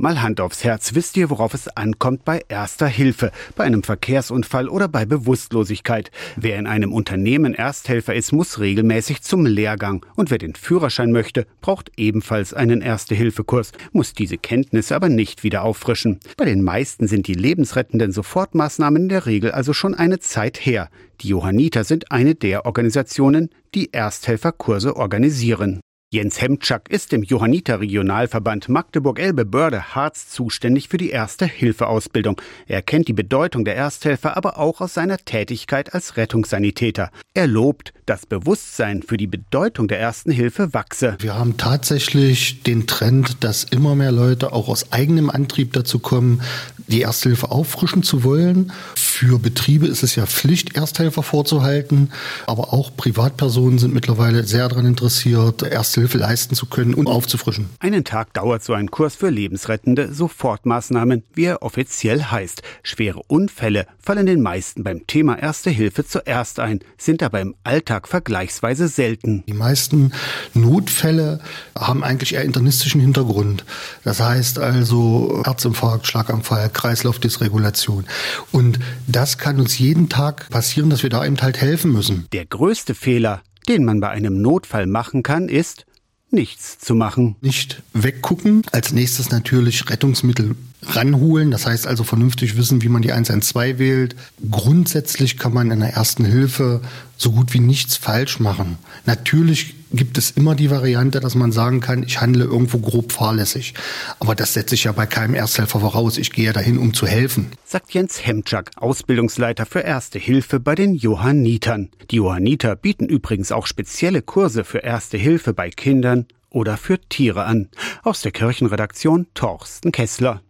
Mal Hand aufs Herz, wisst ihr, worauf es ankommt bei erster Hilfe, bei einem Verkehrsunfall oder bei Bewusstlosigkeit? Wer in einem Unternehmen Ersthelfer ist, muss regelmäßig zum Lehrgang. Und wer den Führerschein möchte, braucht ebenfalls einen Erste-Hilfe-Kurs, muss diese Kenntnisse aber nicht wieder auffrischen. Bei den meisten sind die lebensrettenden Sofortmaßnahmen in der Regel also schon eine Zeit her. Die Johanniter sind eine der Organisationen, die Ersthelferkurse organisieren. Jens Hemczak ist im Johanniter Regionalverband Magdeburg-Elbe-Börde Harz zuständig für die Erste-Hilfe-Ausbildung. Er kennt die Bedeutung der Ersthelfer aber auch aus seiner Tätigkeit als Rettungssanitäter. Er lobt, das Bewusstsein für die Bedeutung der Ersten Hilfe wachse. Wir haben tatsächlich den Trend, dass immer mehr Leute auch aus eigenem Antrieb dazu kommen, die Ersthilfe auffrischen zu wollen. Für Betriebe ist es ja Pflicht, Ersthelfer vorzuhalten, aber auch Privatpersonen sind mittlerweile sehr daran interessiert, Ersthilfe leisten zu können und aufzufrischen. Einen Tag dauert so ein Kurs für lebensrettende Sofortmaßnahmen, wie er offiziell heißt. Schwere Unfälle fallen den meisten beim Thema Erste Hilfe zuerst ein, sind aber im Alltag vergleichsweise selten. Die meisten Notfälle haben eigentlich eher internistischen Hintergrund. Das heißt also Herzinfarkt, Schlaganfall, Kreislaufdysregulation. Und das kann uns jeden Tag passieren, dass wir da eben halt helfen müssen. Der größte Fehler, den man bei einem Notfall machen kann, ist, nichts zu machen. Nicht weggucken. Als nächstes natürlich Rettungsmittel ranholen. Das heißt also vernünftig wissen, wie man die 112 wählt. Grundsätzlich kann man in der ersten Hilfe so gut wie nichts falsch machen. Natürlich gibt es immer die Variante, dass man sagen kann, ich handle irgendwo grob fahrlässig. Aber das setze ich ja bei keinem Ersthelfer voraus. Ich gehe ja dahin, um zu helfen. Sagt Jens Hemczak, Ausbildungsleiter für Erste Hilfe bei den Johannitern. Die Johanniter bieten übrigens auch spezielle Kurse für Erste Hilfe bei Kindern oder für Tiere an. Aus der Kirchenredaktion Torsten Kessler.